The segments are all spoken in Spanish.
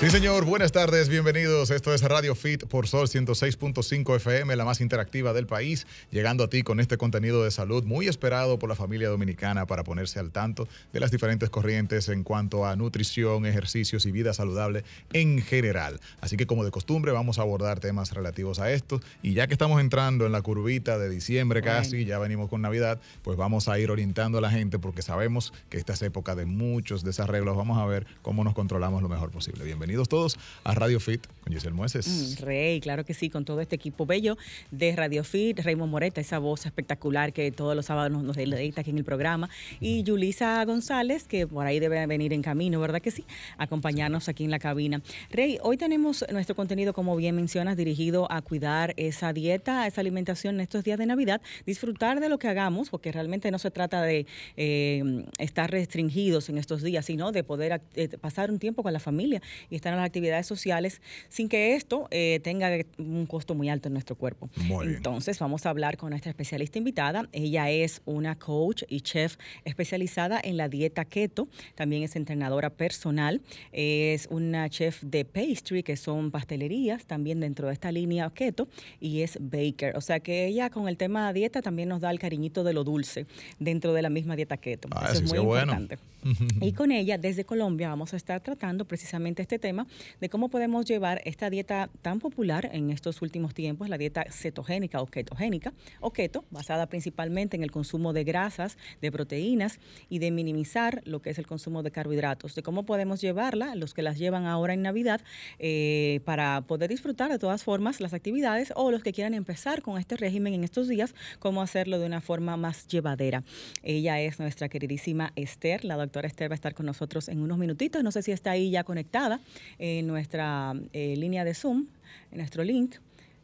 Sí, señor, buenas tardes, bienvenidos. Esto es Radio Fit por Sol 106.5 FM, la más interactiva del país, llegando a ti con este contenido de salud muy esperado por la familia dominicana para ponerse al tanto de las diferentes corrientes en cuanto a nutrición, ejercicios y vida saludable en general. Así que como de costumbre vamos a abordar temas relativos a esto y ya que estamos entrando en la curvita de diciembre casi, ya venimos con Navidad, pues vamos a ir orientando a la gente porque sabemos que esta es época de muchos desarreglos. Vamos a ver cómo nos controlamos lo mejor posible. Bienvenidos todos a Radio Fit con Giselle Mueces. Mm, rey, claro que sí, con todo este equipo bello de Radio Fit, Raymond Moreta, esa voz espectacular que todos los sábados nos, deleita aquí en el programa, y Yulisa González, que por ahí debe venir en camino, ¿verdad que sí? Acompañarnos aquí en la cabina. Rey, hoy tenemos nuestro contenido, como bien mencionas, dirigido a cuidar esa dieta, esa alimentación en estos días de Navidad, disfrutar de lo que hagamos, porque realmente no se trata de eh, estar restringidos en estos días, sino de poder eh, pasar un tiempo con la familia y están en las actividades sociales sin que esto eh, tenga un costo muy alto en nuestro cuerpo. Entonces vamos a hablar con nuestra especialista invitada. Ella es una coach y chef especializada en la dieta keto. También es entrenadora personal. Es una chef de pastry, que son pastelerías, también dentro de esta línea keto. Y es baker. O sea que ella con el tema de dieta también nos da el cariñito de lo dulce dentro de la misma dieta keto. Ah, Eso es muy importante. y con ella, desde Colombia, vamos a estar tratando precisamente este tema de cómo podemos llevar esta dieta tan popular en estos últimos tiempos, la dieta cetogénica o ketogénica, o keto, basada principalmente en el consumo de grasas, de proteínas y de minimizar lo que es el consumo de carbohidratos, de cómo podemos llevarla, los que las llevan ahora en Navidad, eh, para poder disfrutar de todas formas las actividades o los que quieran empezar con este régimen en estos días, cómo hacerlo de una forma más llevadera. Ella es nuestra queridísima Esther, la doctora Esther va a estar con nosotros en unos minutitos, no sé si está ahí ya conectada en nuestra eh, línea de Zoom, en nuestro link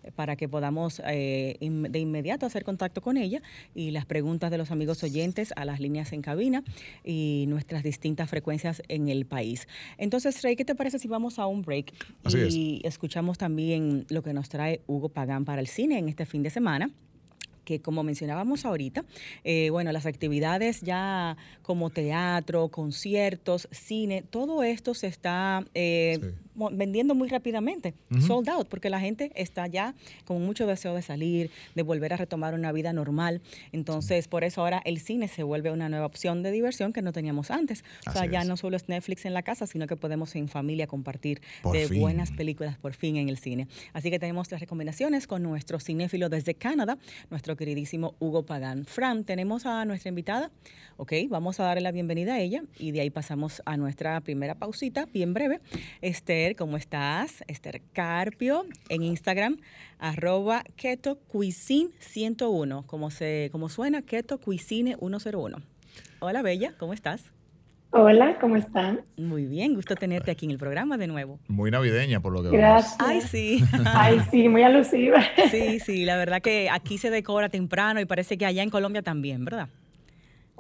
eh, para que podamos eh, de inmediato hacer contacto con ella y las preguntas de los amigos oyentes a las líneas en cabina y nuestras distintas frecuencias en el país. Entonces, Rey, ¿qué te parece si vamos a un break y escuchamos también lo que nos trae Hugo Pagán para el cine en este fin de semana? Que como mencionábamos ahorita, eh, bueno, las actividades ya como teatro, conciertos, cine, todo esto se está eh, vendiendo muy rápidamente, sold out, porque la gente está ya con mucho deseo de salir, de volver a retomar una vida normal. Entonces, por eso ahora el cine se vuelve una nueva opción de diversión que no teníamos antes. o sea, ya no solo es Netflix en la casa, sino que podemos en familia compartir de buenas películas por fin en el cine. Así que tenemos las recomendaciones con nuestro cinéfilo desde Canadá, nuestro queridísimo Hugo Pagán. Fran, tenemos a nuestra invitada. Ok, vamos a darle la bienvenida a ella y de ahí pasamos a nuestra primera pausita, bien breve. Esther ¿cómo estás? Esther Carpio en Instagram, arroba Keto Cuisine 101, como, se, como suena, Keto Cuisine 101. Hola, Bella, ¿cómo estás? Hola, ¿cómo están? Muy bien, gusto tenerte aquí en el programa de nuevo. Muy navideña, por lo que Gracias. Ay, sí. Ay, sí, muy alusiva. Sí, sí, la verdad que aquí se decora temprano y parece que allá en Colombia también, ¿verdad?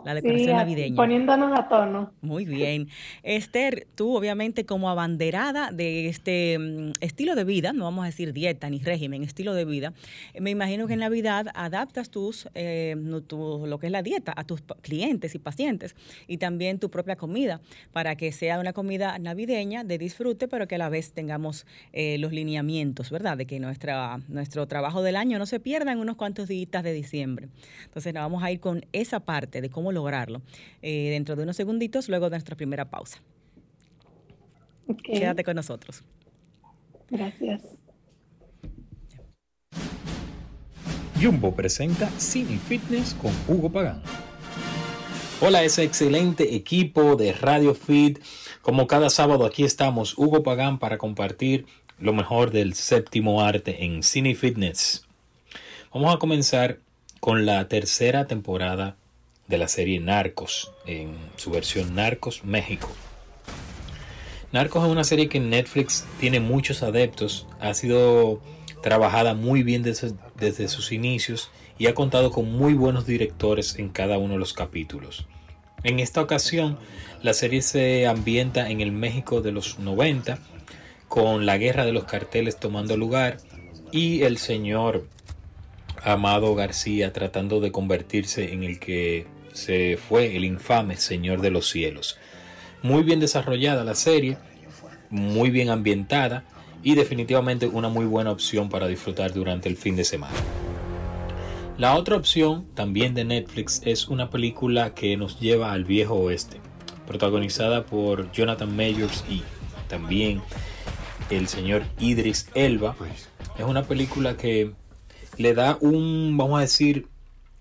La decoración navideña. Poniéndonos a tono. Muy bien. Esther, tú obviamente como abanderada de este mm, estilo de vida, no vamos a decir dieta ni régimen, estilo de vida, me imagino que en Navidad adaptas tus, eh, lo que es la dieta a tus clientes y pacientes y también tu propia comida para que sea una comida navideña de disfrute, pero que a la vez tengamos eh, los lineamientos, ¿verdad? De que nuestra, nuestro trabajo del año no se pierda en unos cuantos días de diciembre. Entonces, nos vamos a ir con esa parte de cómo lograrlo. Eh, dentro de unos segunditos, luego de nuestra primera pausa. Quédate con nosotros. Gracias. Jumbo presenta Cine Fitness con Hugo Pagán. Hola, ese excelente equipo de Radio Fit. Como cada sábado aquí estamos, Hugo Pagán, para compartir lo mejor del séptimo arte en Cine Fitness. Vamos a comenzar con la tercera temporada de la serie Narcos, en su versión Narcos México. Narcos es una serie que en Netflix tiene muchos adeptos, ha sido trabajada muy bien desde, desde, sus inicios y ha contado con muy buenos directores en cada uno de los capítulos. En esta ocasión, la serie se ambienta en el México de los 90, con la guerra de los carteles tomando lugar y el señor Amado García tratando de convertirse en el que se fue el infame Señor de los Cielos. Muy bien desarrollada la serie, muy bien ambientada y definitivamente una muy buena opción para disfrutar durante el fin de semana. La otra opción, también de Netflix, es una película que nos lleva al viejo oeste, protagonizada por Jonathan Majors y también el señor Idris Elba. Es una película que le da un, vamos a decir,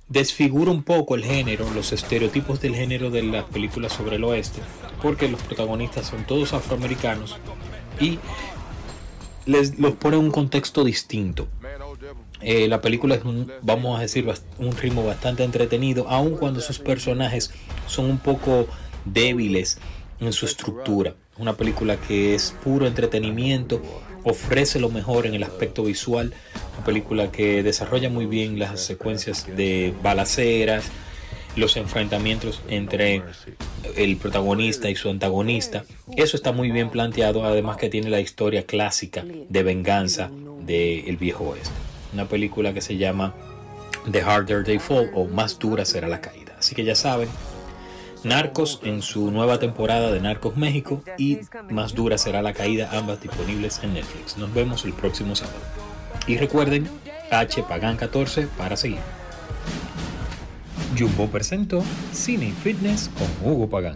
desfigura un poco el género, los estereotipos del género de las películas sobre el oeste, porque los protagonistas son todos afroamericanos y les los pone en un contexto distinto. Eh, la película es un, vamos a decir, un ritmo bastante entretenido, aun cuando sus personajes son un poco débiles en su estructura. Una película que es puro entretenimiento, ofrece lo mejor en el aspecto visual, una película que desarrolla muy bien las secuencias de balaceras, los enfrentamientos entre el protagonista y su antagonista. Eso está muy bien planteado, además que tiene la historia clásica de venganza del viejo oeste. Una película que se llama The Harder They Fall o Más dura será la caída. Así que ya saben, Narcos en su nueva temporada de Narcos México y Más dura será la caída, ambas disponibles en Netflix. Nos vemos el próximo sábado. Y recuerden, H Pagan 14 para seguir. Jumbo presentó Cine Fitness con Hugo Pagán.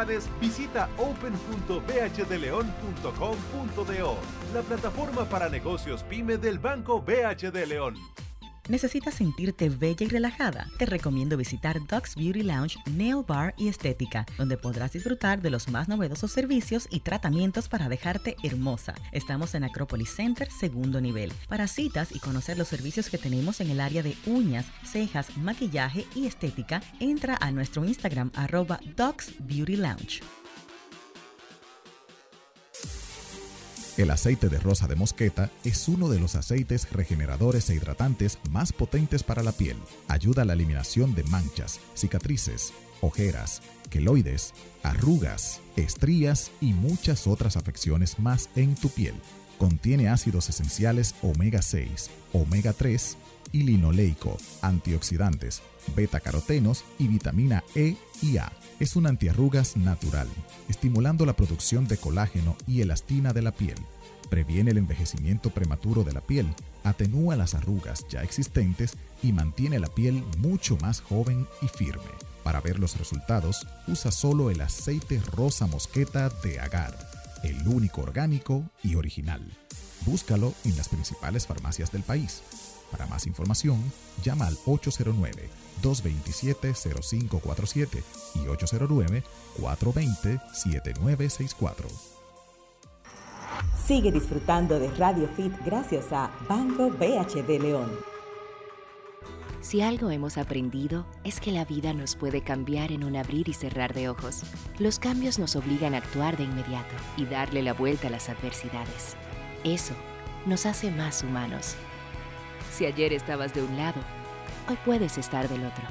visita open.bhdleon.com.do, la plataforma para negocios pyme del Banco BHD León. ¿Necesitas sentirte bella y relajada? Te recomiendo visitar Docs Beauty Lounge, Nail Bar y Estética, donde podrás disfrutar de los más novedosos servicios y tratamientos para dejarte hermosa. Estamos en Acropolis Center, segundo nivel. Para citas y conocer los servicios que tenemos en el área de uñas, cejas, maquillaje y estética, entra a nuestro Instagram arroba Docs Beauty Lounge. El aceite de rosa de mosqueta es uno de los aceites regeneradores e hidratantes más potentes para la piel. Ayuda a la eliminación de manchas, cicatrices, ojeras, queloides, arrugas, estrías y muchas otras afecciones más en tu piel. Contiene ácidos esenciales omega 6, omega 3 y linoleico, antioxidantes, beta-carotenos y vitamina E y A. Es un antiarrugas natural, estimulando la producción de colágeno y elastina de la piel. Previene el envejecimiento prematuro de la piel, atenúa las arrugas ya existentes y mantiene la piel mucho más joven y firme. Para ver los resultados, usa solo el aceite rosa mosqueta de agar, el único orgánico y original. Búscalo en las principales farmacias del país. Para más información, llama al 809-227-0547 y 809-420-7964. Sigue disfrutando de Radio Fit gracias a Banco BHD León. Si algo hemos aprendido es que la vida nos puede cambiar en un abrir y cerrar de ojos. Los cambios nos obligan a actuar de inmediato y darle la vuelta a las adversidades. Eso nos hace más humanos. Si ayer estabas de un lado, hoy puedes estar del otro.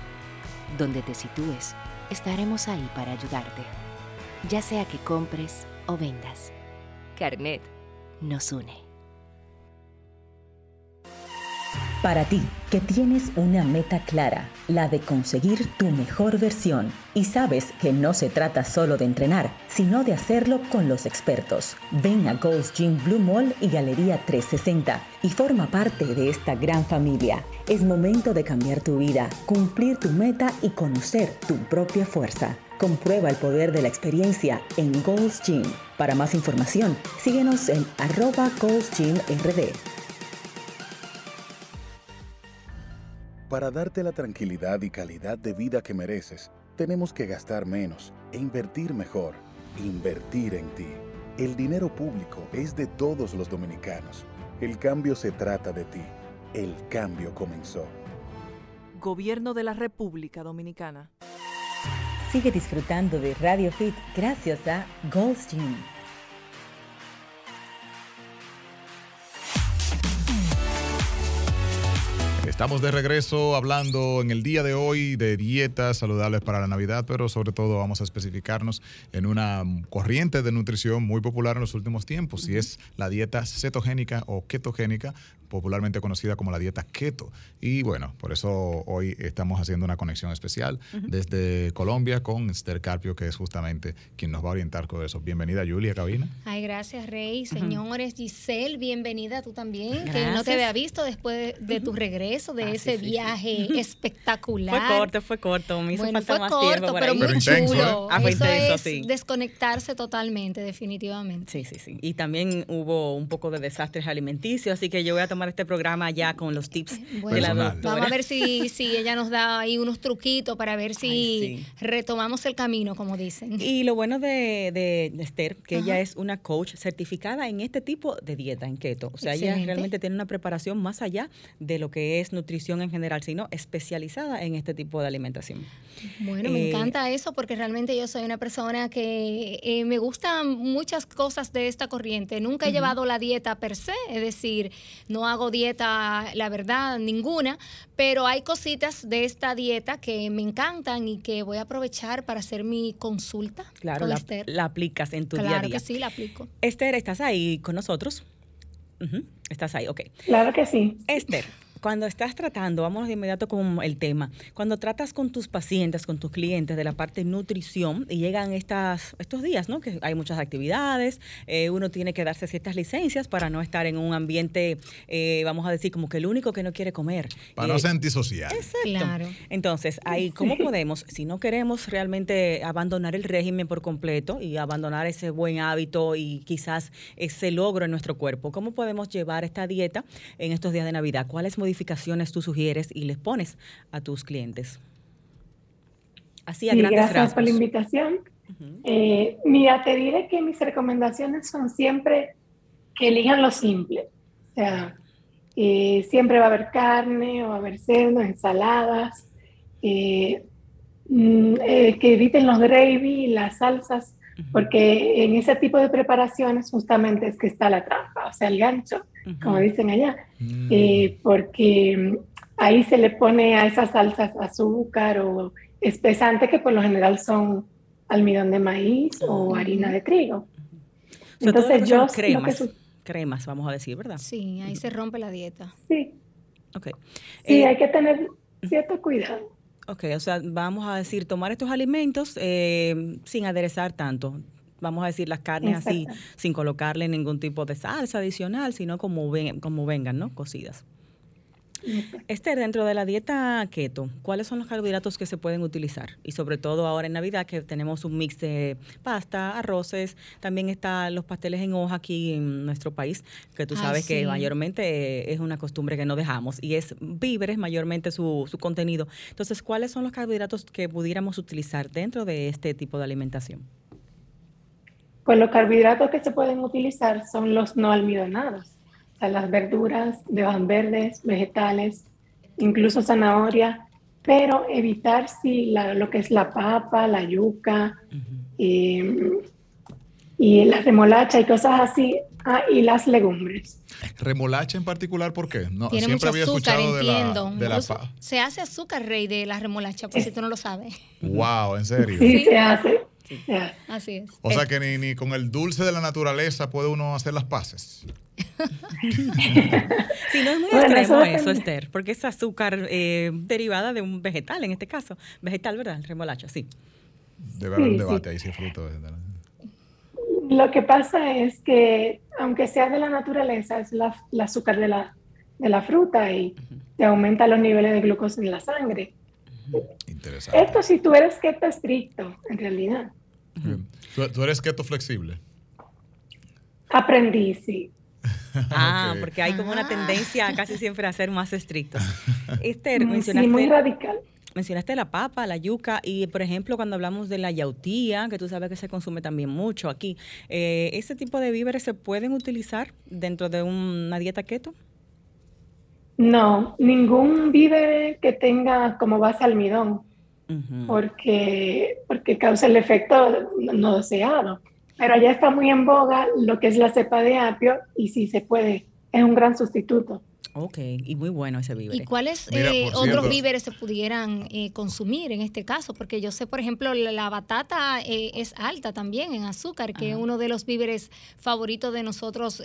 Donde te sitúes, estaremos ahí para ayudarte. Ya sea que compres o vendas. Carnet nos une. Para ti, que tienes una meta clara, la de conseguir tu mejor versión, y sabes que no se trata solo de entrenar, sino de hacerlo con los expertos. Ven a Gold's Gym Blue Mall y Galería 360 y forma parte de esta gran familia. Es momento de cambiar tu vida, cumplir tu meta y conocer tu propia fuerza. Comprueba el poder de la experiencia en Gold's Gym. Para más información, síguenos en arroba Gold's Gym RD. Para darte la tranquilidad y calidad de vida que mereces, tenemos que gastar menos e invertir mejor. Invertir en ti. El dinero público es de todos los dominicanos. El cambio se trata de ti. El cambio comenzó. Gobierno de la República Dominicana. Sigue disfrutando de Radio Fit gracias a Gold's Gym. Estamos de regreso hablando en el día de hoy de dietas saludables para la Navidad, pero sobre todo vamos a especificarnos en una corriente de nutrición muy popular en los últimos tiempos, y es la dieta cetogénica o ketogénica, popularmente conocida como la dieta keto. Y bueno, por eso hoy estamos haciendo una conexión especial desde Colombia con Esther Carpio, que es justamente quien nos va a orientar con eso. Bienvenida, Julia, cabina. Ay, gracias, Rey. Señores, Giselle, bienvenida tú también, que no te había visto después de tu regreso, de Ah, ese sí, sí, sí. viaje espectacular. Fue corto, fue corto. Me hizo Bueno, falta fue más corto, tiempo pero ahí. muy Pero intenso, chulo. ¿eh? Ah, fue Eso intenso, es sí. desconectarse totalmente, definitivamente. Sí, sí, sí. Y también hubo un poco de desastres alimenticios, así que yo voy a tomar este programa ya con los tips de Bueno, la Personal. doctora. Vamos a ver si, si ella nos da ahí unos truquitos para ver si Ay, retomamos el camino, como dicen. Y lo bueno de, de- de Esther, que Ajá. ella es una coach certificada en este tipo de dieta, en keto. O sea, ella realmente tiene una preparación más allá de lo que es nutrición en general, sino especializada en este tipo de alimentación. Bueno, me Eh, encanta eso porque realmente yo soy una persona que eh, me gustan muchas cosas de esta corriente. Nunca he llevado la dieta per se, es decir, no hago dieta, la verdad, ninguna, pero hay cositas de esta dieta que me encantan y que voy a aprovechar para hacer mi consulta Claro, con la, Esther. la aplicas en tu claro día a día. que sí, la aplico. Esther, ¿estás ahí con nosotros? Estás ahí, ok. Claro que sí. Esther, cuando estás tratando, vamos de inmediato con el tema, cuando tratas con tus pacientes, con tus clientes de la parte nutrición y llegan estas, estos días, ¿no? Que hay muchas actividades, eh, uno tiene que darse ciertas licencias para no estar en un ambiente, eh, vamos a decir, como que el único que no quiere comer. Para no Eh, ser antisocial. Exacto. Claro. Entonces, ahí, ¿cómo podemos, si no queremos realmente abandonar el régimen por completo y abandonar ese buen hábito y quizás ese logro en nuestro cuerpo, cómo podemos llevar esta dieta en estos días de Navidad? ¿Cuáles modificaciones tú sugieres y les pones a tus clientes? Así a Sí, grandes gracias por la invitación. Eh, mira, te diré que mis recomendaciones son siempre que elijan lo simple. O sea, eh, siempre va a haber carne o va a haber cerdo, ensaladas, eh, mm, eh, que eviten los gravy, las salsas, porque en ese tipo de preparaciones justamente es que está la trampa, o sea, el gancho, como dicen allá, Mm. Eh, porque mm, ahí se le pone a esas salsas azúcar o espesante que por lo general son almidón de maíz o harina de trigo. Entonces yo cremas, cremas, vamos a decir, ¿verdad? Sí, ahí se rompe la dieta. sí, Ok. sí, Eh, hay que tener cierto cuidado. Ok, o sea, vamos a decir, tomar estos alimentos eh, sin aderezar tanto. Vamos a decir las carnes así, sin colocarle ningún tipo de salsa adicional, sino como, ven- como vengan, ¿no? Cocidas. Esther, dentro de la dieta keto, ¿cuáles son los carbohidratos que se pueden utilizar? Y sobre todo ahora en Navidad que tenemos un mix de pasta, arroces, también están los pasteles en hoja aquí en nuestro país, que tú Ah, sabes que mayormente eh, es una costumbre que no dejamos y es víveres mayormente su, su contenido. Entonces, ¿cuáles son los carbohidratos que pudiéramos utilizar dentro de este tipo de alimentación? Pues los carbohidratos que se pueden utilizar son los no almidonados, las verduras de hojas verdes, vegetales, incluso zanahoria, pero evitar si la- lo que es la papa, la yuca eh, y la remolacha y cosas así, ah, y las legumbres. Remolacha en particular, ¿por qué? No, Tiene siempre mucho había azúcar, escuchado de la, de se hace azúcar, rey, de la remolacha, por si tú no lo sabes. Wow, en serio. Sí, se hace. Así es. O sea que ni, ni con el dulce de la naturaleza puede uno hacer las paces. Sí, no es muy Bueno, extremo eso. Esther, porque es azúcar eh, derivada de un vegetal en este caso. Vegetal, ¿verdad? El remolacha, sí. Debe haber un sí. debate ahí si es fruto vegetal. Lo que pasa es que, aunque sea de la naturaleza, es la, el azúcar de la, de la fruta y te aumenta los niveles de glucosa en la sangre. Interesante. Esto si tú eres keto estricto, en realidad. Bien. ¿Tú, tú eres keto flexible. Aprendí, sí. Ah, porque hay como una tendencia a casi siempre a ser más estrictos. Esther, Mm, Sí, mencionaste, muy radical. mencionaste la papa, la yuca y, por ejemplo, cuando hablamos de la yautía, que tú sabes que se consume también mucho aquí, eh, ¿ese tipo de víveres se pueden utilizar dentro de una dieta keto? No, ningún víver que tenga como base almidón, porque, porque causa el efecto no deseado. Pero allá está muy en boga lo que es la cepa de apio y sí se puede, es un gran sustituto. Ok, y muy bueno ese víver. ¿Y cuáles eh, otros víveres se pudieran eh, consumir en este caso? Porque yo sé, por ejemplo, la, batata eh, es alta también en azúcar, que es uno de los víveres favoritos de nosotros,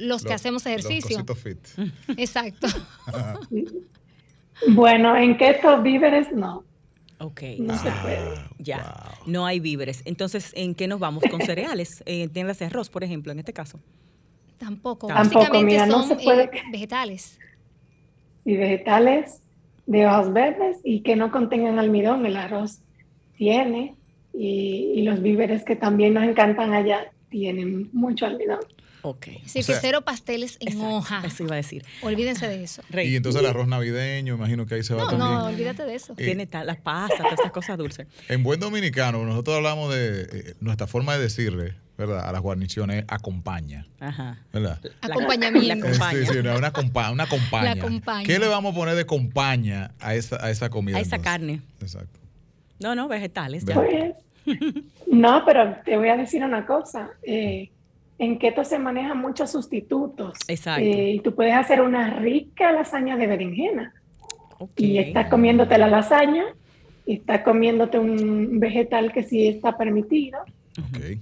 los, que hacemos ejercicio. Los fit. Exacto. bueno, en keto víveres no. Ok. No se puede. Ya. No hay víveres. Entonces, ¿en qué nos vamos? Con cereales. Eh, de arroz, por ejemplo, en este caso. Tampoco. Tampoco, mira, no se puede. Eh, vegetales. Y vegetales de hojas verdes y que no contengan almidón. El arroz tiene. Y, los víveres que también nos encantan allá tienen mucho almidón. Ok. Sí, que cero pasteles en hoja. Eso iba a decir. Olvídense de eso. Y entonces el arroz navideño, imagino que ahí se va también. No, olvídate de eso. Tiene las pasas, todas esas cosas dulces. En buen dominicano, nosotros hablamos de eh, nuestra forma de decirle ¿verdad? A las guarniciones acompaña. Ajá. ¿Verdad? Acompañamiento. Sí, sí, una, compa una compañía. ¿Qué le vamos a poner de compañía a esa, a esa comida? A esa carne. Exacto. No, no, vegetales. Pues, no, pero te voy a decir una cosa. Eh, en keto se manejan muchos sustitutos. Exacto. Eh, y tú puedes hacer una rica lasaña de berenjena. Y estás comiéndote la lasaña y estás comiéndote un vegetal que sí está permitido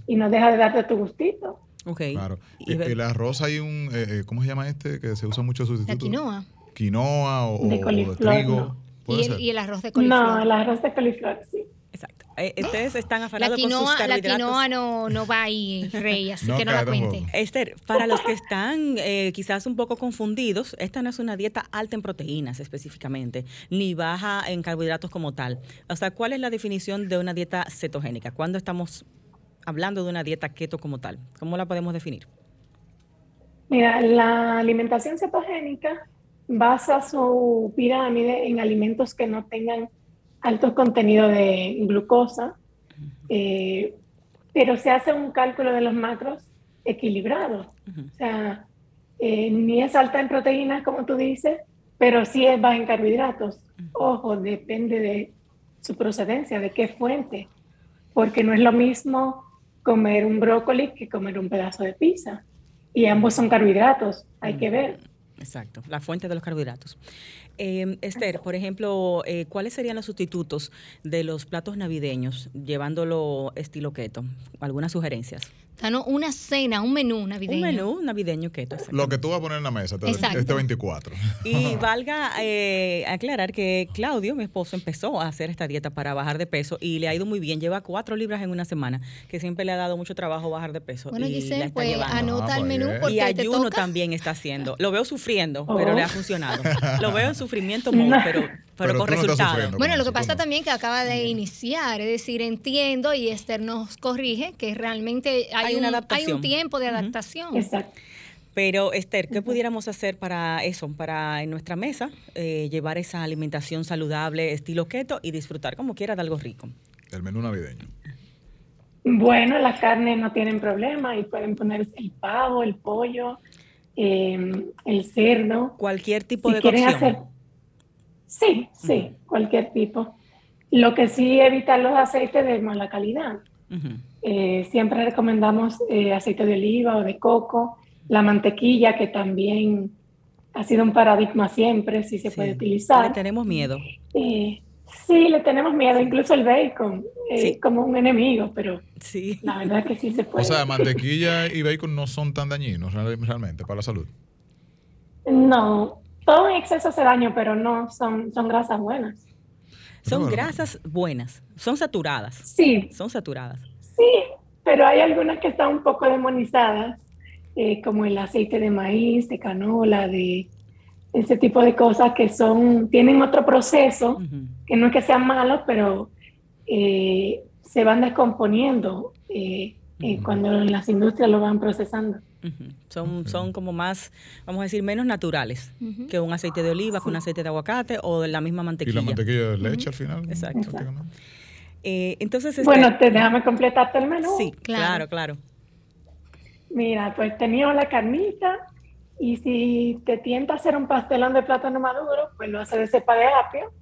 y no deja de darte tu gustito. Okay. Claro. Y, el arroz hay un, eh, eh, ¿cómo se llama este? Que se usa mucho sustituto. La quinoa. Quinoa o de, trigo. ¿Y el, ¿Y el, arroz de coliflor? No, el arroz de coliflor, sí. Exacto. Eh, ustedes están afanados la quinoa, con sus carbohidratos. La quinoa no, no va ahí, Rey, así que no la cuente. Esther, para los que están eh, quizás un poco confundidos, esta no es una dieta alta en proteínas específicamente, ni baja en carbohidratos como tal. O sea, ¿cuál es la definición de una dieta cetogénica? ¿Cuándo estamos hablando de una dieta keto como tal? ¿Cómo la podemos definir? Mira, la alimentación cetogénica basa su pirámide en alimentos que no tengan alto contenido de glucosa, eh, pero se hace un cálculo de los macros equilibrado. O sea, eh, ni es alta en proteínas, como tú dices, pero sí es baja en carbohidratos. Ojo, depende de su procedencia, de qué fuente, porque no es lo mismo comer un brócoli que comer un pedazo de pizza. Y ambos son carbohidratos, hay que ver. Exacto, la fuente de los carbohidratos. Eh, Esther, por ejemplo, eh, ¿cuáles serían los sustitutos de los platos navideños llevándolo estilo keto? ¿Algunas sugerencias? una cena, un menú navideño. Un menú navideño keto. Lo que tú vas a poner en la mesa este 24. Y valga eh, aclarar que Claudio, mi esposo, empezó a hacer esta dieta para bajar de peso y le ha ido muy bien. Lleva cuatro libras en una semana, que siempre le ha dado mucho trabajo bajar de peso. Bueno, y Giselle, pues anota ah, el menú porque Y ayuno también está haciendo. Lo veo sufriendo, pero le ha oh. funcionado. Lo veo en sufrimiento, pero pero, con resultados. Bueno, lo que pasa también que acaba de iniciar, es decir, entiendo y Esther nos corrige que realmente hay, una un, hay un tiempo de adaptación. Exacto. Pero Esther, ¿qué pudiéramos hacer para eso, para en nuestra mesa eh, llevar esa alimentación saludable, estilo keto y disfrutar como quiera de algo rico? El menú navideño. Bueno, las carnes no tienen problema y pueden poner el pavo, el pollo, em, el cerdo. Cualquier tipo de cocción. Sí, sí, cualquier tipo. Lo que sí evitar los aceites de mala calidad. Eh, siempre recomendamos eh, aceite de oliva o de coco, la mantequilla que también ha sido un paradigma siempre, si se puede utilizar. Le tenemos miedo. Eh, sí, le tenemos miedo, incluso el bacon, como un enemigo, pero sí. la verdad que sí se puede. O sea, mantequilla y bacon no son tan dañinos realmente para la salud. No, todo en exceso hace daño, pero no, son, son grasas buenas. Son grasas buenas, son saturadas. Sí. Son saturadas. Sí, pero hay algunas que están un poco demonizadas, eh, como el aceite de maíz, de canola, de ese tipo de cosas que son, tienen otro proceso, que no es que sean malos, pero eh, se van descomponiendo eh, cuando las industrias lo van procesando. Son, son como más, vamos a decir, menos naturales que un aceite de oliva, que un aceite de aguacate o de la misma mantequilla. Y la mantequilla de leche al final. Exacto. Eh, entonces, este bueno, te déjame completarte el menú. Sí, claro, claro. Mira, pues teníamos la carnita Y si te tienta hacer un pastelón de plátano maduro, pues lo haces de cepa de apio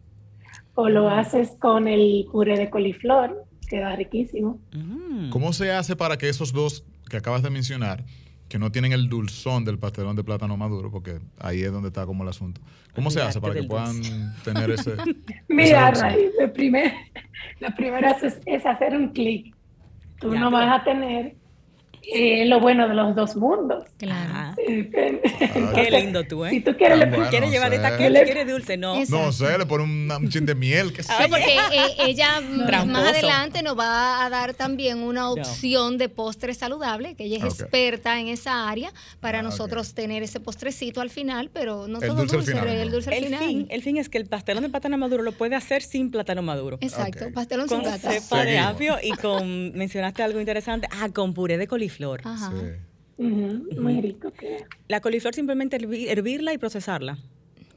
o lo haces con el puré de coliflor, queda riquísimo. Mm. ¿Cómo se hace para que esos dos que acabas de mencionar, que no tienen el dulzón del pastelón de plátano maduro, porque ahí es donde está como el asunto. ¿Cómo se hace para que puedan tener ese... Mira, Ray, lo, primer, lo primero es, es hacer un clic. Tú no vas a tener eh, lo bueno de los dos mundos. Claro. Qué lindo tú, ¿eh? Si tú quieres, ah, ¿quieres llevar esta que quieres dulce, no. No sé, le pone un, un chin de miel. Que ah, porque eh, ella más adelante nos va a dar también una opción de postre saludable, que ella es experta en esa área, para ah, nosotros tener ese postrecito al final, pero no todo dulce, el dulce al final. Fin, el fin es que el pastelón de plátano maduro lo puede hacer sin plátano maduro. Exacto, pastelón con sin plátano. cepa de apio y con, mencionaste algo interesante, ah, con puré de coliflor coliflor. Ajá. Muy rico. La coliflor simplemente hervirla y procesarla,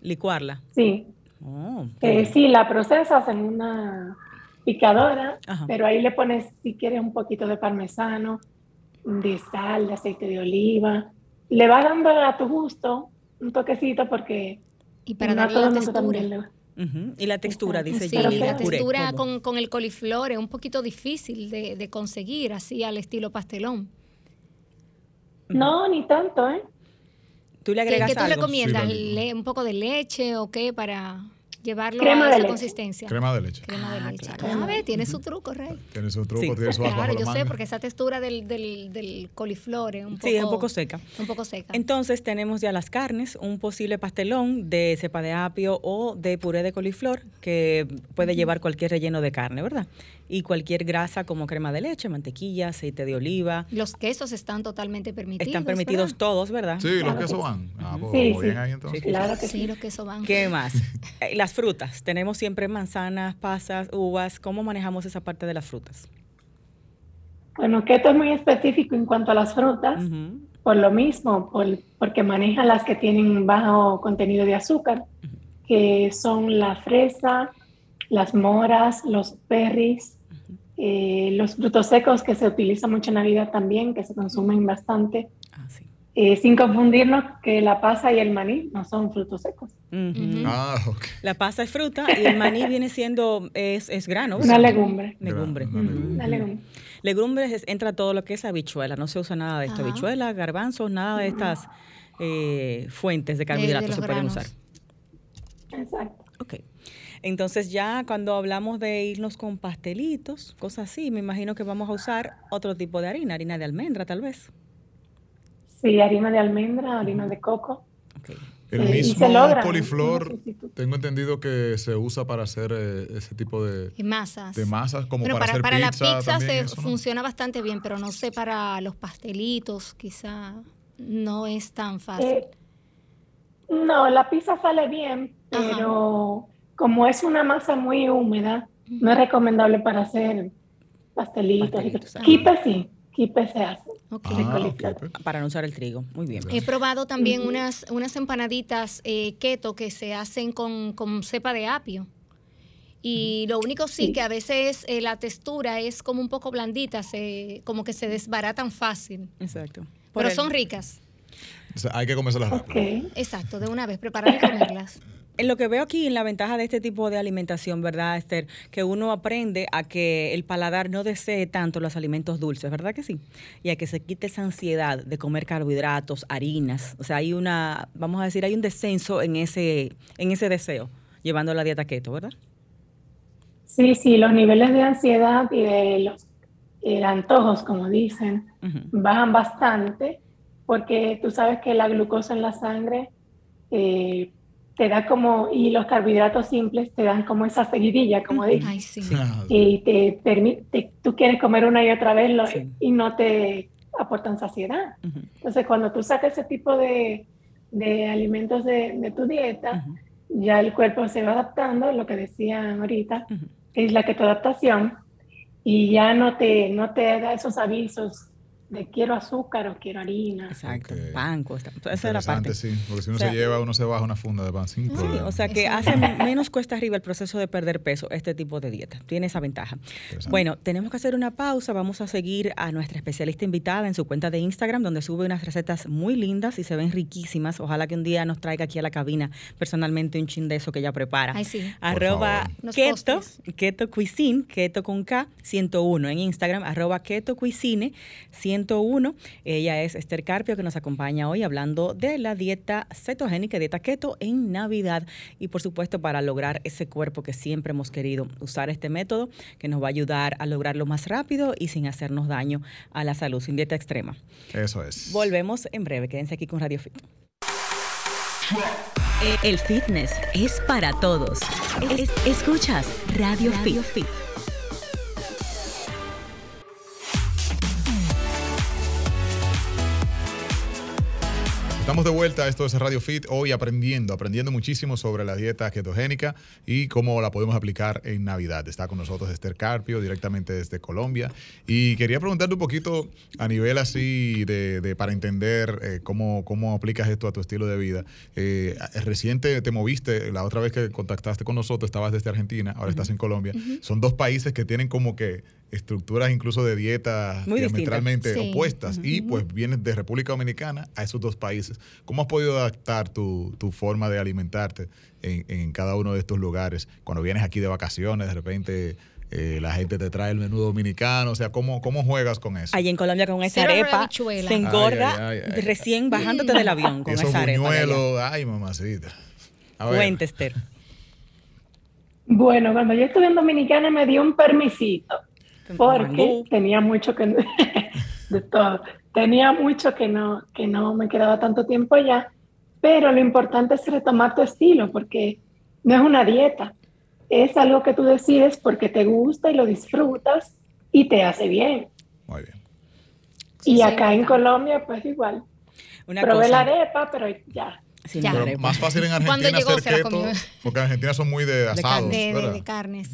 licuarla. Sí. Oh, eh, sí, la procesas en una picadora, pero ahí le pones, si quieres, un poquito de parmesano, de sal, de aceite de oliva. Le va dando a tu gusto un toquecito porque... Y para darle la textura. Y la textura, dice sí, la textura con, con, el coliflor es un poquito difícil de, de conseguir, así al estilo pastelón. No, ni tanto, ¿eh? ¿Tú le agregas ¿Qué, qué tú recomiendas? ¿Un poco de leche o qué para llevarlo a esa consistencia. Crema de leche. Crema de ah, leche. a ver, tiene su truco, Rey. Tiene su truco, tiene su Claro, yo sé, porque esa textura del, del, del coliflor es un poco... Sí, es un poco seca. Un poco seca. Entonces tenemos ya las carnes, un posible pastelón de cepa de apio o de puré de coliflor que puede llevar cualquier relleno de carne, ¿verdad? Y cualquier grasa como crema de leche, mantequilla, aceite de oliva. Los quesos están totalmente permitidos. Están permitidos todos, ¿verdad? Sí, los quesos van. Ah, pues, sí, sí. Ahí, entonces. claro que sí, los quesos van. ¿Qué más? Eh, las frutas. Tenemos siempre manzanas, pasas, uvas. ¿Cómo manejamos esa parte de las frutas? Bueno, keto es muy específico en cuanto a las frutas. Por lo mismo, porque maneja las que tienen bajo contenido de azúcar, que son la fresa, las moras, los berries, eh, los frutos secos que se utilizan mucho en Navidad también, que se consumen bastante. Ah, eh, sin confundirnos que la pasa y el maní no son frutos secos. ah, La pasa es fruta y el maní viene siendo, es, es grano. Una legumbre. Legumbre. Una legumbre. Legumbres entra todo lo que es habichuela, no se usa nada de esto. Habichuela, garbanzos, nada de estas eh, fuentes de carbohidratos se pueden usar. Exacto. Ok. Entonces ya cuando hablamos de irnos con pastelitos, cosas así, me imagino que vamos a usar otro tipo de harina, harina de almendra tal vez. Sí, harina de almendra, harina de coco. El mismo coliflor, tengo entendido que se usa para hacer eh, ese tipo de masas. De masas, como para, hacer para pizza. la pizza se funciona bastante bien, pero no sé para los pastelitos, quizá no es tan fácil. Eh, no, la pizza sale bien, pero como es una masa muy húmeda, no es recomendable para hacer pastelitos. Kipe sí, kipe se hace. Ah, para no usar el trigo, muy bien. He probado también unas, unas empanaditas eh, keto que se hacen con, cepa de apio. Y lo único sí, que a veces eh, la textura es como un poco blandita, se, como que se desbaratan fácil. Exacto. Pero son ricas. hay que comérselas rápido. Exacto, de una vez, preparar y comerlas lo que veo aquí en la ventaja de este tipo de alimentación, ¿verdad, Esther? Que uno aprende a que el paladar no desee tanto los alimentos dulces, ¿verdad que sí? Y a que se quite esa ansiedad de comer carbohidratos, harinas. O sea, hay una, vamos a decir, hay un descenso en ese, en ese deseo, llevando la dieta keto, ¿verdad? Sí, sí, los niveles de ansiedad y de los antojos, como dicen, bajan bastante, porque tú sabes que la glucosa en la sangre eh, te da como, y los carbohidratos simples te dan como esa seguidilla, como dije. Y te permite, tú quieres comer una y otra vez y no te aportan saciedad. Entonces, cuando tú sacas ese tipo de, de alimentos de, de, tu dieta, ya el cuerpo se va adaptando, lo que decían ahorita, es la ketoadaptación, y ya no te, no te da esos avisos de quiero azúcar o quiero harina. Exacto, pan, cuesta. Esa es la parte. sí, porque si uno se lleva, uno se baja una funda de pan sin problema. o sea que hace menos cuesta arriba el proceso de perder peso este tipo de dieta. Tiene esa ventaja. Bueno, tenemos que hacer una pausa. Vamos a seguir a nuestra especialista invitada en su cuenta de Instagram, donde sube unas recetas muy lindas y se ven riquísimas. Ojalá que un día nos traiga aquí a la cabina personalmente un chin de eso que ella prepara. Ay, sí. Arroba keto, keto cuisine, keto con K, 101 en Instagram, arroba keto cuisine, 101. Ella es Esther Carpio, que nos acompaña hoy hablando de la dieta cetogénica, dieta keto en Navidad. Y por supuesto, para lograr ese cuerpo que siempre hemos querido, usar este método que nos va a ayudar a lograrlo más rápido y sin hacernos daño a la salud, sin dieta extrema. Eso es. Volvemos en breve. Quédense aquí con Radio Fit. El fitness es para todos. escuchas Radio, Radio Fit. Estamos de vuelta, esto es Radio Fit, hoy aprendiendo, aprendiendo muchísimo sobre la dieta ketogénica y cómo la podemos aplicar en Navidad. Está con nosotros Esther Carpio, directamente desde Colombia. Y quería preguntarte un poquito a nivel así de, para entender eh, cómo, cómo aplicas esto a tu estilo de vida. Eh, reciente te moviste, la otra vez que contactaste con nosotros, estabas desde Argentina, ahora estás en Colombia. Son dos países que tienen como que estructuras incluso de dieta diametralmente opuestas y pues vienes de República Dominicana a esos dos países. ¿Cómo has podido adaptar tu, forma de alimentarte en, cada uno de estos lugares? Cuando vienes aquí de vacaciones, de repente... Eh, la gente te trae el menú dominicano, o sea, ¿cómo, cómo juegas con eso? Allí en Colombia con esa arepa se engorda recién bajándote del avión con esa arepa. ay mamacita. Cuente, Esther. Bueno, cuando yo estuve en Dominicana me dio un permisito porque tenía mucho que de todo, tenía mucho que no que no me quedaba tanto tiempo allá, pero lo importante es retomar tu estilo porque no es una dieta, es algo que tú decides porque te gusta y lo disfrutas y te hace bien. Muy bien. y acá en Colombia pues igual. Probé la arepa, pero ya. pero más fácil en Argentina hacer keto, porque en Argentina son muy de asados, de, carnes.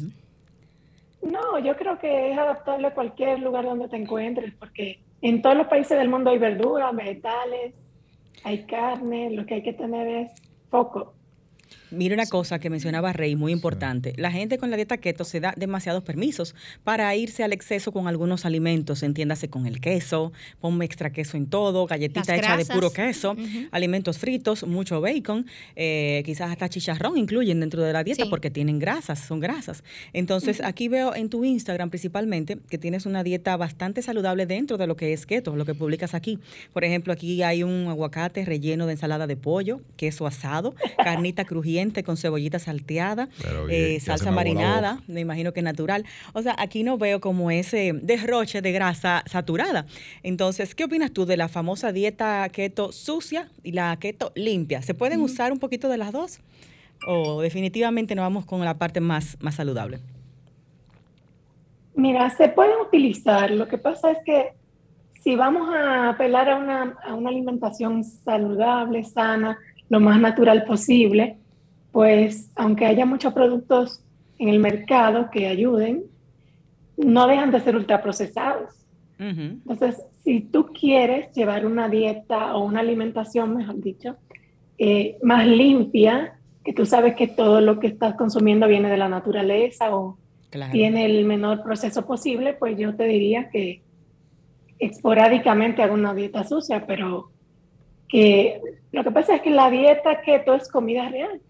No, yo creo que es adaptable a cualquier lugar donde te encuentres, porque en todos los países del mundo hay verduras, vegetales, hay carne, lo que hay que tener es poco. Mira una cosa que mencionaba Rey, muy importante. La gente con la dieta keto se da demasiados permisos para irse al exceso con algunos alimentos, entiéndase con el queso, ponme extra queso en todo, galletita hecha de puro queso, alimentos fritos, mucho bacon, eh, quizás hasta chicharrón incluyen dentro de la dieta porque tienen grasas, son grasas. Entonces, aquí veo en tu Instagram principalmente que tienes una dieta bastante saludable dentro de lo que es keto, lo que publicas aquí. Por ejemplo, aquí hay un aguacate relleno de ensalada de pollo, queso asado, carnita crujiente con cebollita salteada, eh, salsa marinada, me imagino que natural. O sea, aquí no veo como ese derroche de grasa saturada. Entonces, ¿qué opinas tú de la famosa dieta keto sucia y la keto limpia? ¿Se pueden usar un poquito de las dos? ¿O definitivamente nos vamos con la parte más, más saludable? Mira, se pueden utilizar. Lo que pasa es que si vamos a apelar a una, a una alimentación saludable, sana, lo más natural posible, pues aunque haya muchos productos en el mercado que ayuden, no dejan de ser ultraprocesados. Entonces, si tú quieres llevar una dieta o una alimentación, mejor dicho, eh, más limpia, que tú sabes que todo lo que estás consumiendo viene de la naturaleza o tiene el menor proceso posible, pues yo te diría que esporádicamente haga una dieta sucia, pero que lo que pasa es que la dieta keto es comida real.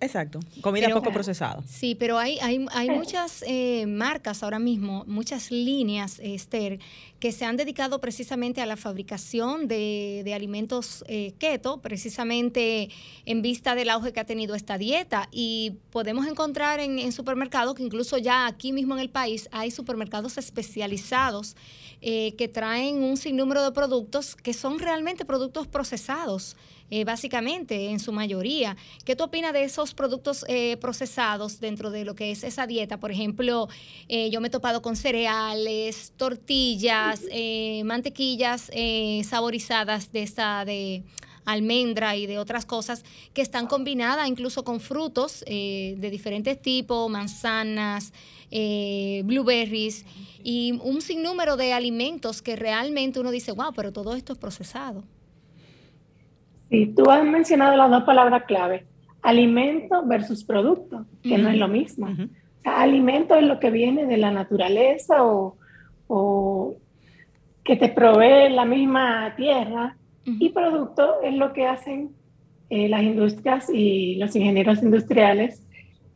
Exacto, comida poco procesada. Sí, pero hay, hay, hay muchas eh, marcas ahora mismo, muchas líneas, Esther, que se han dedicado precisamente a la fabricación de, de alimentos eh, keto, precisamente en vista del auge que ha tenido esta dieta. Y podemos encontrar en, en supermercados, que incluso ya aquí mismo en el país hay supermercados especializados eh, que traen un sinnúmero de productos que son realmente productos procesados. Eh, básicamente, en su mayoría. ¿Qué tú opinas de esos productos eh, procesados dentro de lo que es esa dieta? Por ejemplo, eh, yo me he topado con cereales, tortillas, mantequillas saborizadas de esta de almendra y de otras cosas que están combinadas incluso con frutos eh, de diferentes tipos, manzanas, eh, blueberries y un sinnúmero de alimentos que realmente uno dice, wow, pero todo esto es procesado. Sí, tú has mencionado las dos palabras clave, alimento versus producto, que no es lo mismo. alimento es lo que viene de la naturaleza o, o que te provee la misma tierra y producto es lo que hacen eh, las industrias y los ingenieros industriales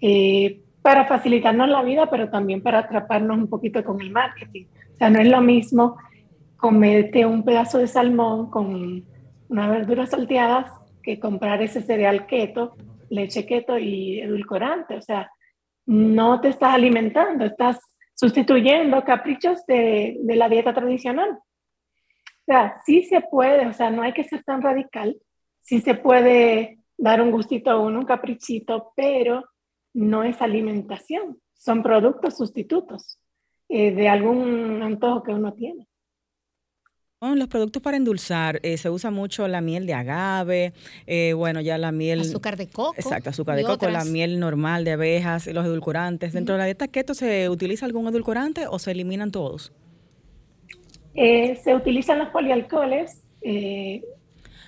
eh, para facilitarnos la vida, pero también para atraparnos un poquito con el marketing. O sea, no es lo mismo comerte un pedazo de salmón con unas verduras salteadas que comprar ese cereal keto, leche keto y edulcorante. O sea, no te estás alimentando, estás sustituyendo caprichos de, de la dieta tradicional. O sea, sí se puede, o sea, no hay que ser tan radical, sí se puede dar un gustito a uno, un caprichito, pero no es alimentación, son productos sustitutos eh, de algún antojo que uno tiene. Los productos para endulzar, eh, se usa mucho la miel de agave, eh, bueno, ya la miel... Azúcar de coco. Exacto, azúcar de coco, la miel normal de abejas, los edulcorantes. ¿Dentro de la dieta keto se utiliza algún edulcorante o se eliminan todos? Eh, se utilizan los polialcoholes, eh,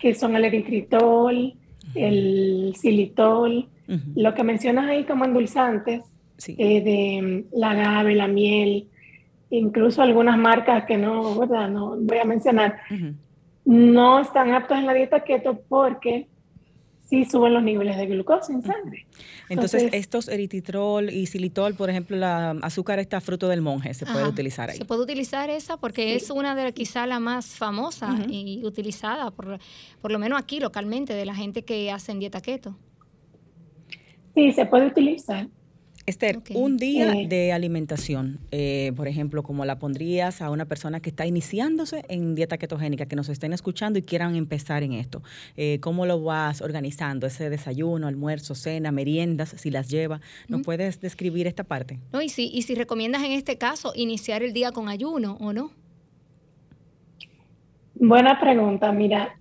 que son el eritritol, el xilitol, lo que mencionas ahí como endulzantes, eh, de la agave, la miel, incluso algunas marcas que no, ¿verdad? no voy a mencionar, no están aptos en la dieta keto porque sí suben los niveles de glucosa en sangre. Entonces, estos eritritol y xilitol, por ejemplo, la azúcar está fruto del monje, se puede utilizar ahí. Se puede utilizar esa porque es una de quizá la más famosa y utilizada por, por lo menos aquí localmente de la gente que hacen dieta keto. Sí, se puede utilizar. Esther, un día eh. de alimentación, eh, por ejemplo, como la pondrías a una persona que está iniciándose en dieta ketogénica, que nos estén escuchando y quieran empezar en esto. Eh, ¿Cómo lo vas organizando? Ese desayuno, almuerzo, cena, meriendas, si las lleva. ¿Nos puedes describir esta parte? No, y si, y si recomiendas en este caso iniciar el día con ayuno o no. Buena pregunta. Mira,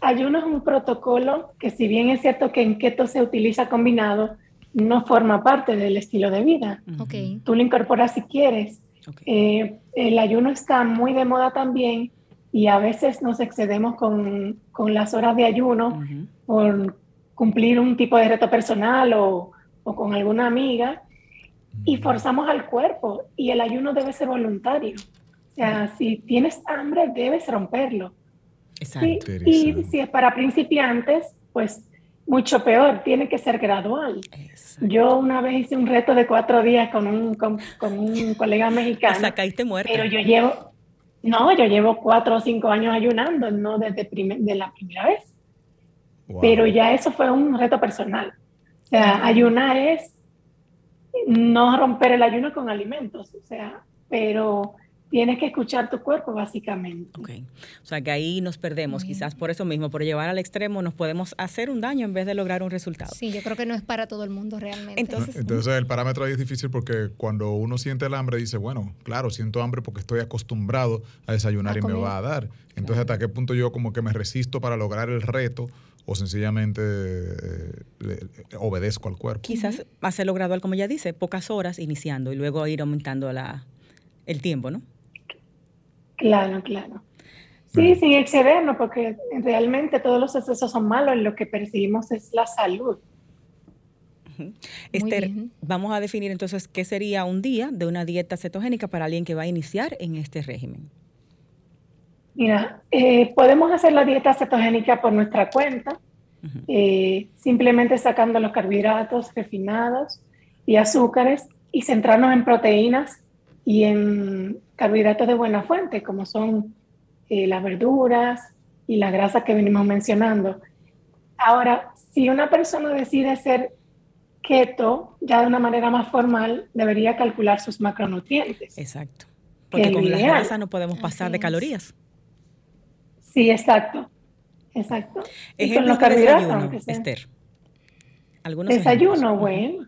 ayuno es un protocolo que si bien es cierto que en keto se utiliza combinado, no forma parte del estilo de vida. Okay. Tú lo incorporas si quieres. Eh, el ayuno está muy de moda también y a veces nos excedemos con, con las horas de ayuno por cumplir un tipo de reto personal o, o con alguna amiga y forzamos al cuerpo y el ayuno debe ser voluntario. O sea, si tienes hambre, debes romperlo. Exacto. y si es para principiantes, pues mucho peor, tiene que ser gradual. Yo una vez hice un reto de cuatro días con un, con, un colega mexicano. Caíste. Pero yo llevo, no, yo llevo cuatro o cinco años ayunando, no desde de la primera vez. Pero ya eso fue un reto personal. O sea, ayunar es no romper el ayuno con alimentos, o sea, pero tienes que escuchar tu cuerpo básicamente. Ok, o sea que ahí nos perdemos, quizás por eso mismo, por llevar al extremo nos podemos hacer un daño en vez de lograr un resultado. Sí, yo creo que no es para todo el mundo realmente. Entonces, Entonces el parámetro ahí es difícil porque cuando uno siente el hambre dice, bueno, claro, siento hambre porque estoy acostumbrado a desayunar y me va a dar. Entonces, ¿hasta qué punto yo como que me resisto para lograr el reto? o sencillamente eh, obedezco al cuerpo. Quizás hacerlo gradual, como ya dice, pocas horas iniciando y luego ir aumentando la, el tiempo, ¿no? Claro, claro. Sí, sin excedernos, porque realmente todos los excesos son malos, lo que percibimos es la salud. Esther, vamos a definir entonces qué sería un día de una dieta cetogénica para alguien que va a iniciar en este régimen. Mira, eh, podemos hacer la dieta cetogénica por nuestra cuenta, eh, simplemente sacando los carbohidratos refinados y azúcares y centrarnos en proteínas y en carbohidratos de buena fuente, como son eh, las verduras y la grasa que venimos mencionando. Ahora, si una persona decide ser keto, ya de una manera más formal, debería calcular sus macronutrientes. Exacto. Porque con la grasa no podemos pasar de calorías. Sí, exacto. Exacto. y con los carbohidratos. Esther. desayuno, bueno.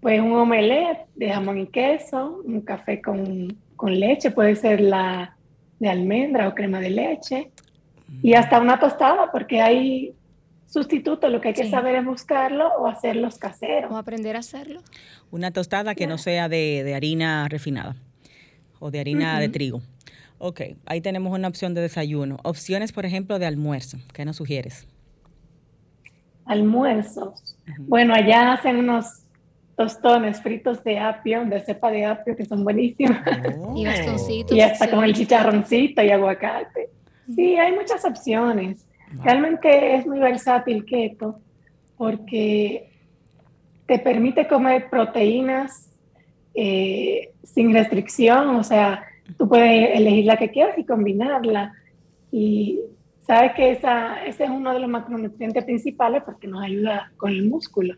Pues un omelette de jamón y queso, un café con, leche, puede ser la de almendra o crema de leche. Y hasta una tostada, porque hay sustitutos, lo que hay que saber es buscarlo o hacerlos caseros. O aprender a hacerlo. Una tostada que no sea de, harina refinada o de harina de trigo. Ok, ahí tenemos una opción de desayuno. Opciones, por ejemplo, de almuerzo. ¿Qué nos sugieres? Almuerzos. Bueno, allá hacen unos tostones fritos de apio, de cepa de apio, que son buenísimos. Oh. Y bastoncitos. Y hasta con el chicharroncito y aguacate. Sí, hay muchas opciones. Realmente es muy versátil keto porque te permite comer proteínas eh, sin restricción, o sea, tú puedes elegir la que quieras y combinarla. Y sabes que esa, ese es uno de los macronutrientes principales porque nos ayuda con el músculo.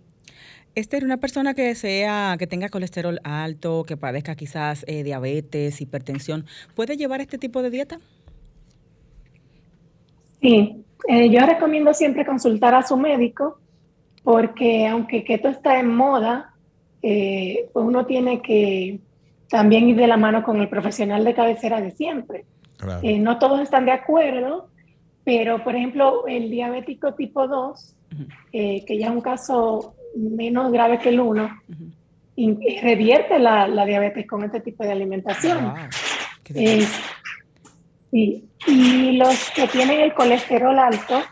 Esther, una persona que sea, que tenga colesterol alto, que padezca quizás eh, diabetes, hipertensión, ¿puede llevar este tipo de dieta? Sí, eh, yo recomiendo siempre consultar a su médico porque aunque keto está en moda, eh, pues uno tiene que también ir de la mano con el profesional de cabecera de siempre. Eh, no todos están de acuerdo, pero por ejemplo el diabético tipo 2, que ya es un caso menos grave que el 1, revierte la, diabetes con este tipo de alimentación. Ah, Sí. Y los que tienen el colesterol alto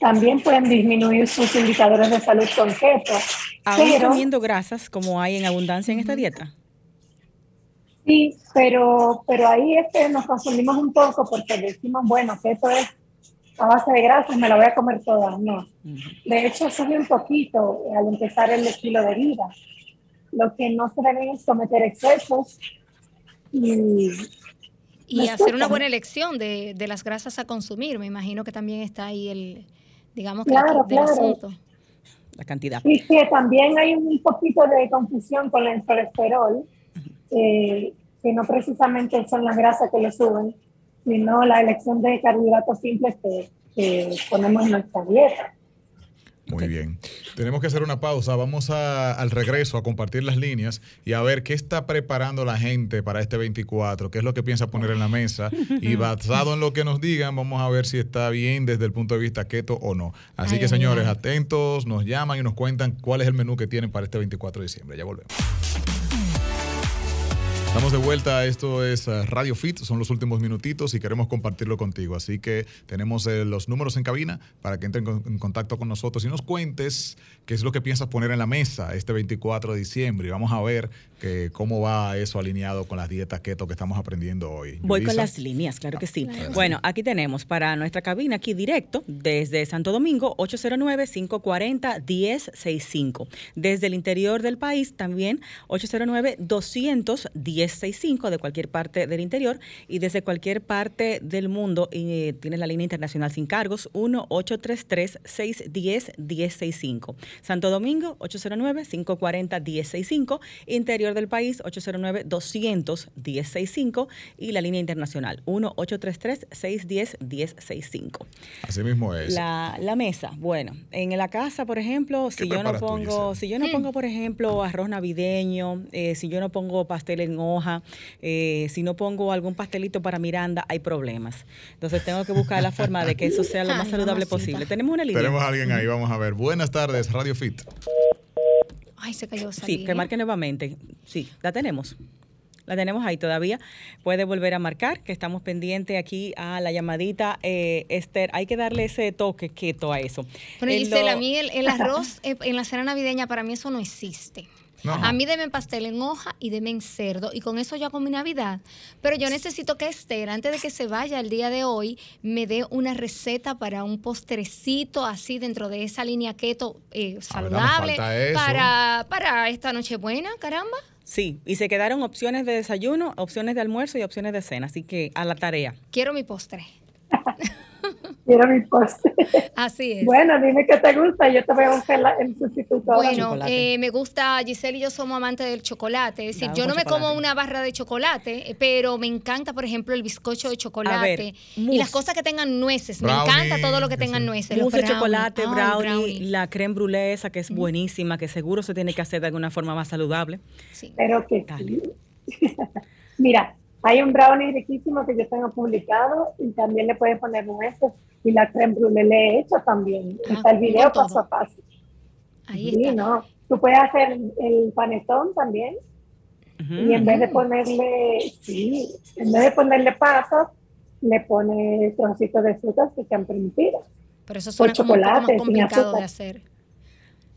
también pueden disminuir sus indicadores de salud con keto. ¿Aún comiendo grasas como hay en abundancia en esta dieta? Sí, pero, pero ahí este nos confundimos un poco porque decimos, bueno, keto es a base de grasas, me la voy a comer toda. No. De hecho, sube un poquito al empezar el estilo de vida. Lo que no se debe es cometer excesos y y hacer una buena elección de, de, las grasas a consumir. Me imagino que también está ahí el, digamos, que claro, asunto. La cantidad. Y que también hay un poquito de confusión con el colesterol, eh, que no precisamente son las grasas que le suben, sino la elección de carbohidratos simples que, que ponemos en nuestra dieta. Muy bien. Tenemos que hacer una pausa. Vamos al regreso a compartir las líneas y a ver qué está preparando la gente para este 24, qué es lo que piensa poner en la mesa. Y basado en lo que nos digan, vamos a ver si está bien desde el punto de vista keto o no. Así que, señores, atentos, nos llaman y nos cuentan cuál es el menú que tienen para este 24 de diciembre. Ya volvemos. Estamos de vuelta, esto es eh, Radio Fit, son los últimos minutitos y queremos compartirlo contigo. Así que tenemos eh, los números en cabina para que entren en contacto con nosotros y nos cuentes qué es lo que piensas poner en la mesa este 24 de diciembre. Y vamos a ver que, cómo va eso alineado con las dietas keto que estamos aprendiendo hoy. Voy con las líneas, claro que sí. Bueno, aquí tenemos para nuestra cabina, aquí directo, desde Santo Domingo, 809-540-1065. Desde el interior del país también, 809-210. 1065 de cualquier parte del interior y desde cualquier parte del mundo y, eh, tienes la línea internacional sin cargos 1-833-610-1065. Santo Domingo 809-540-1065. Interior del país 809-200-1065 y la línea internacional 1-833-610-1065. Así mismo es. La, la, mesa, bueno, en la casa, por ejemplo, si yo no pongo, si yo no pongo, por ejemplo, arroz navideño, eh, si yo no pongo pastel en hoja, eh, si no pongo algún pastelito para Miranda, hay problemas. Entonces tengo que buscar la forma de que eso sea lo más saludable posible. Tenemos una línea. Tenemos a alguien ahí, vamos a ver. Buenas tardes, Radio Fit. Ay, se cayó. Sí, que marque nuevamente. Sí, la tenemos. La tenemos ahí todavía. Puede volver a marcar, que estamos pendientes aquí a la llamadita. Eh, Esther, hay que darle ese toque quieto a eso. Bueno, Gisela, a mí el arroz eh, en la cena navideña, para mí eso no existe. A mí deme pastel en hoja y deme en cerdo. Y con eso yo hago mi Navidad. Pero yo necesito que Esther, antes de que se vaya el día de hoy, me dé una receta para un postrecito así dentro de esa línea keto eh, saludable para, para esta Nochebuena, caramba. Sí, y se quedaron opciones de desayuno, opciones de almuerzo y opciones de cena. Así que a la tarea. Quiero mi postre. quiero mi postre. Así es. Bueno, dime qué te gusta, yo te voy a buscar el sustituto. Bueno, eh, me gusta, Giselle y yo somos amantes del chocolate. Es decir, yo no me como una barra de chocolate, pero me encanta, por ejemplo, el bizcocho de chocolate y las cosas que tengan nueces. me encanta todo lo que tengan nueces. Mousse de chocolate, brownie, la creme brûlée esa que es buenísima, que seguro se tiene que hacer de alguna forma más saludable. Sí. Pero que sí. Mira, Hay un brownie riquísimo que yo tengo publicado y también le puedes poner nueces y la creme brûlée le he hecho también. Ah, Está el video todo. paso a paso. Ahí Sí, está. no. Tú puedes hacer el panetón también y en vez de ponerle, sí, en vez de ponerle pasas, le pones trocitos de frutas que sean primitivas. Pero eso O suena como un poco más chocolate sin complicado de hacer.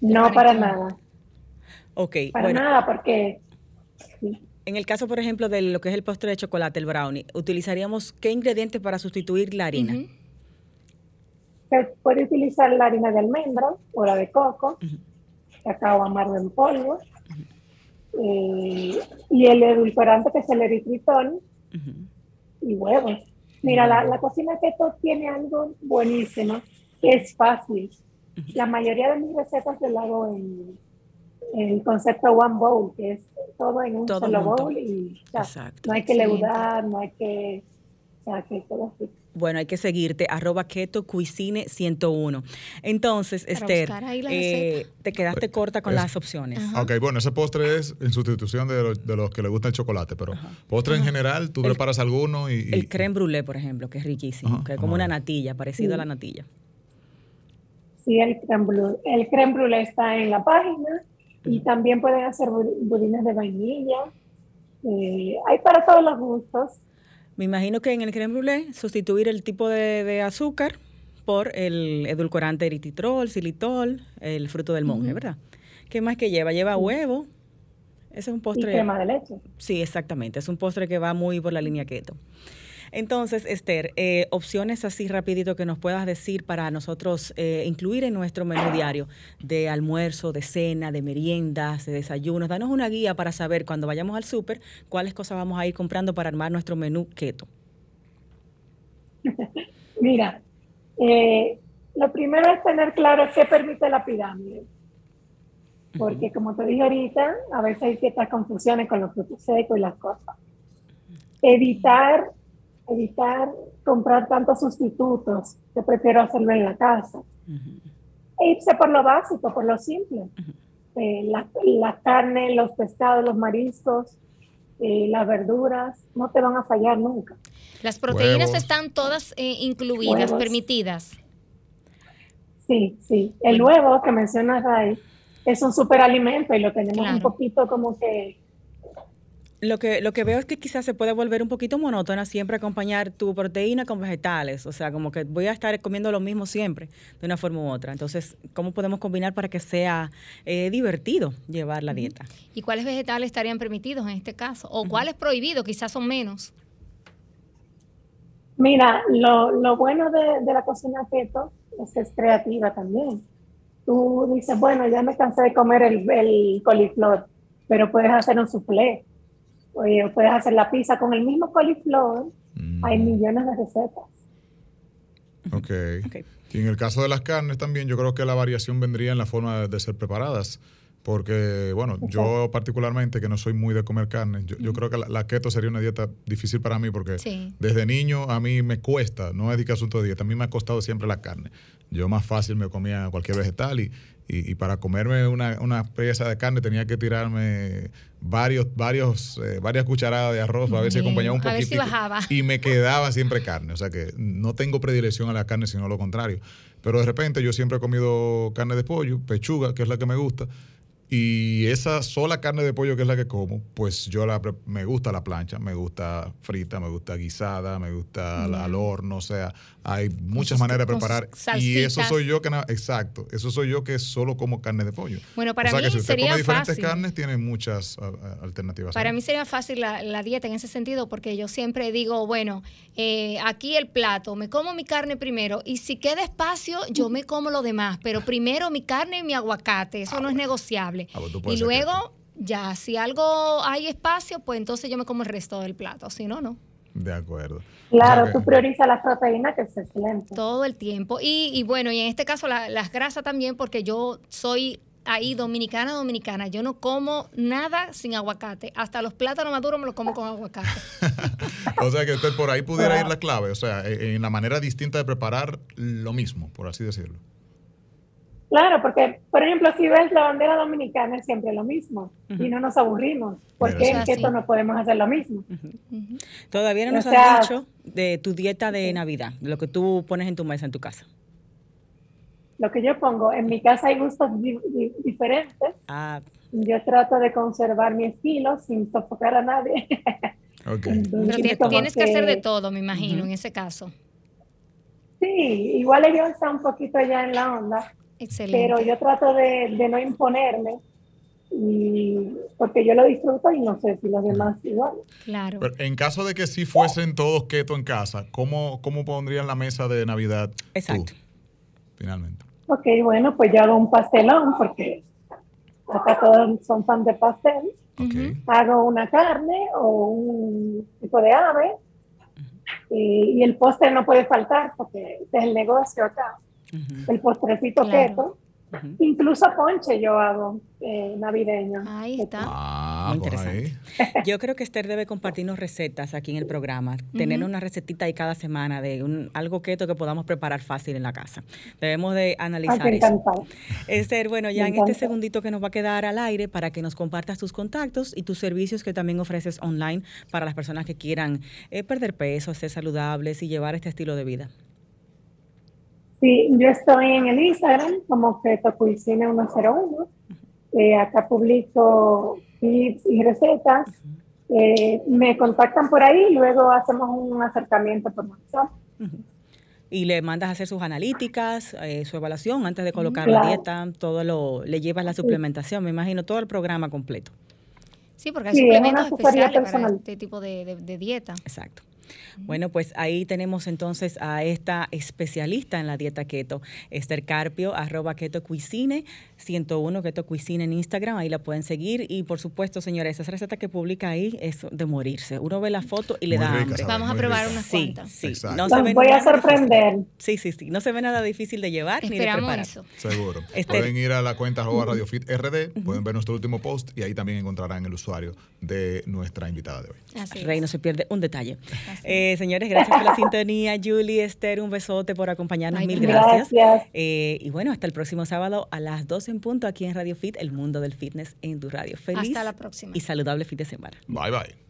No para nada, Ok, para bueno. nada, porque sí. En el caso, por ejemplo, de lo que es el postre de chocolate, el brownie, ¿utilizaríamos qué ingredientes para sustituir la harina? Ujú. se puede utilizar la harina de almendra o la de coco, cacao amargo en polvo, eh, y el edulcorante que es el eritritol y huevos. Mira, la, la cocina keto tiene algo buenísimo, que es fácil. La mayoría de mis recetas yo la hago en el concepto one bowl, que es todo en un Todo solo junto. bowl y ya. Exacto. no hay que leudar, no hay que, o sea, que todo así. Bueno, hay que seguirte, arroba keto cuisine 101. Entonces, Para Esther, eh, te quedaste corta con Es- las opciones. Ajá. Ok, bueno, ese postre es en sustitución de, lo- de los que le gusta el chocolate, pero postre en general, tú El- preparas alguno y... y- El creme brûlée, por ejemplo, que es riquísimo, que es como una natilla, parecido a la natilla. Sí, el creme brûlée. El creme brûlée está en la página y también pueden hacer bud- budines de vainilla. Eh, hay para todos los gustos. Me imagino que en el creme brûlée sustituir el tipo de, de azúcar por el edulcorante eritritol, xilitol, el fruto del monje, ¿verdad? ¿Qué más que lleva? Lleva huevo. Ese es un Y postre. crema de leche. Sí, exactamente. Es un postre que va muy por la línea keto. Entonces, Esther, eh, opciones así rapidito que nos puedas decir para nosotros eh, incluir en nuestro menú diario de almuerzo, de cena, de meriendas, de desayunos. Danos una guía para saber cuando vayamos al súper cuáles cosas vamos a ir comprando para armar nuestro menú keto. Mira, eh, lo primero es tener claro qué permite la pirámide. Porque como te dije ahorita, a veces hay ciertas confusiones con los frutos secos y las cosas. Evitar, evitar comprar tantos sustitutos. Yo prefiero hacerlo en la casa. E irse por lo básico, por lo simple. Eh, la, la carne, los pescados, los mariscos, eh, las verduras, no te van a fallar nunca. Las proteínas Huevos. están todas eh, incluidas, Huevos. permitidas. Sí, sí. El huevo que mencionas ahí es un superalimento y lo tenemos Claro. un poquito como que Lo que, lo que veo es que quizás se puede volver un poquito monótona siempre acompañar tu proteína con vegetales. O sea, como que voy a estar comiendo lo mismo siempre, de una forma u otra. Entonces, ¿cómo podemos combinar para que sea eh, divertido llevar la dieta? ¿Y cuáles vegetales estarían permitidos en este caso? ¿O cuáles prohibidos? Quizás son menos. Mira, lo, lo bueno de, de la cocina keto es que es creativa también. Tú dices, bueno, ya me cansé de comer el, el coliflor, pero puedes hacer un soufflé. Oye, puedes hacer la pizza con el mismo coliflor. Mm, Hay millones de recetas. ok. Ok. Y en el caso de las carnes también, yo creo que la variación vendría en la forma de, de ser preparadas. Porque, bueno, yo particularmente, que no soy muy de comer carne, yo, yo creo que la, la keto sería una dieta difícil para mí porque Sí. desde niño a mí me cuesta, no es de que asunto de dieta, a mí me ha costado siempre la carne. Yo más fácil me comía cualquier vegetal y, y, y para comerme una, una pieza de carne tenía que tirarme varios, varios, eh, varias cucharadas de arroz para ver si acompañaba un a ver si poquito. bajaba. Y me quedaba siempre carne. O sea que no tengo predilección a la carne, sino lo contrario. Pero de repente yo siempre he comido carne de pollo, pechuga, que es la que me gusta. Y esa sola carne de pollo que es la que como, pues yo la, me gusta la plancha, me gusta frita, me gusta guisada, me gusta al- al horno, o sea, hay muchas maneras de preparar. Y eso soy yo que, exacto, eso soy yo que solo como carne de pollo. Bueno, para o sea mí que si usted sería come diferentes fácil. carnes, tiene muchas a- a- alternativas. Para ahí. mí sería fácil la, la dieta en ese sentido porque yo siempre digo, bueno, eh, aquí el plato, me como mi carne primero y si queda espacio, yo me como lo demás, pero primero mi carne y mi aguacate, eso no es negociable. Ah, y luego, ya, si algo hay espacio, pues entonces yo me como el resto del plato, si no, no. De acuerdo. Claro, O sea que- tú priorizas las proteínas, que es excelente. Todo el tiempo. Y, y bueno, y en este caso la- las grasas también, porque yo soy ahí dominicana, dominicana. Yo no como nada sin aguacate. Hasta los plátanos maduros me los como con aguacate. O sea que usted por ahí pudiera ir la clave, o sea, en la manera distinta de preparar lo mismo, por así decirlo. Claro, porque, por ejemplo, si ves la bandera dominicana es siempre lo mismo y no nos aburrimos, porque en keto no podemos hacer lo mismo. Todavía no nos has dicho de tu dieta de Navidad, lo que tú pones en tu mesa en tu casa. Lo que yo pongo, en mi casa hay gustos diferentes. Ah. Yo trato de conservar mi estilo sin sofocar a nadie. Okay. Pero tienes que, hacer de todo, me imagino, en ese caso. Sí, igual ellos están un poquito ya en la onda Excelente. Pero yo trato de, no imponerme y porque yo lo disfruto y no sé si los demás igual. Claro. en caso de que si fuesen todos keto en casa, ¿cómo, cómo pondrían la mesa de Navidad? Exacto. finalmente. Ok, bueno, pues yo hago un pastelón porque acá todos son fan de pastel. Okay. Hago una carne o un tipo de ave y, y el postre no puede faltar porque es el negocio acá el postrecito keto. Incluso ponche yo hago eh, navideño. Ahí está. Ah, Muy interesante. Yo creo que Esther debe compartirnos recetas aquí en el programa. Tener una recetita ahí cada semana de un, algo keto que podamos preparar fácil en la casa. Debemos de analizar eso. Esther, bueno, ya en este segundito que nos va a quedar al aire para que nos compartas tus contactos y tus servicios que también ofreces online para las personas que quieran eh, perder peso, ser saludables y llevar este estilo de vida. Sí, yo estoy en el Instagram como Keto Cuisine 101. Eh, acá publico tips y recetas. Eh, me contactan por ahí y luego hacemos un acercamiento por WhatsApp. Y le mandas a hacer sus analíticas, eh, su evaluación antes de colocar la dieta, todo lo, le llevas la suplementación, me imagino, todo el programa completo. Sí, porque hay suplementos especiales para este tipo de dieta. Exacto. Bueno, pues ahí tenemos entonces a esta especialista en la dieta keto, Esther Carpio, arroba keto cuisine, 101 keto cuisine en Instagram, ahí la pueden seguir. Y por supuesto, señores, esa receta que publica ahí es de morirse. Uno ve la foto y le da hambre. Vamos a probar unas cuantas. Sí, No voy a sorprender. Sí, sí, sí. No se ve nada difícil de llevar ni de preparar. Seguro. Pueden ir a la cuenta arroba RadioFit RD, pueden ver nuestro último post y ahí también encontrarán el usuario de nuestra invitada de hoy. Rey no se pierde un detalle. Eh, señores, gracias por la sintonía. Julie, Esther, un besote por acompañarnos. Mil gracias. Eh, y bueno, hasta el próximo sábado a las 12 en punto aquí en Radio Fit, el mundo del fitness en tu radio. Feliz hasta la próxima. y saludable fin de semana. Bye, bye.